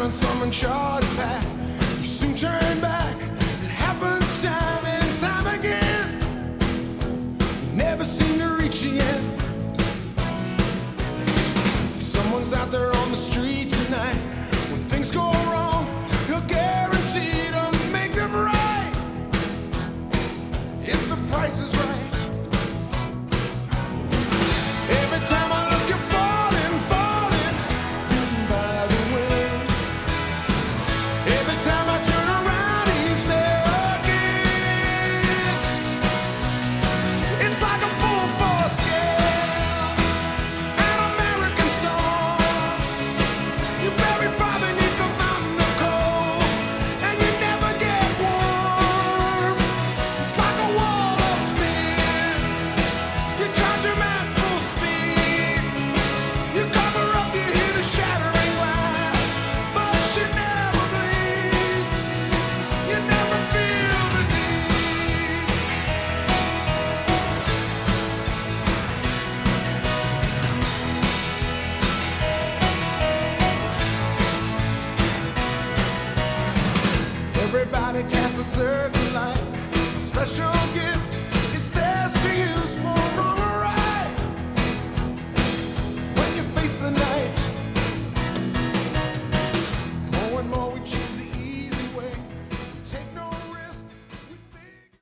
down on some uncharted path. You soon turn back. It happens time and time again. You never seem to reach the end. Someone's out there on the street tonight. When things go Everybody casts a certain light, a special gift. It's theirs to use for wrong or right. When you face the night.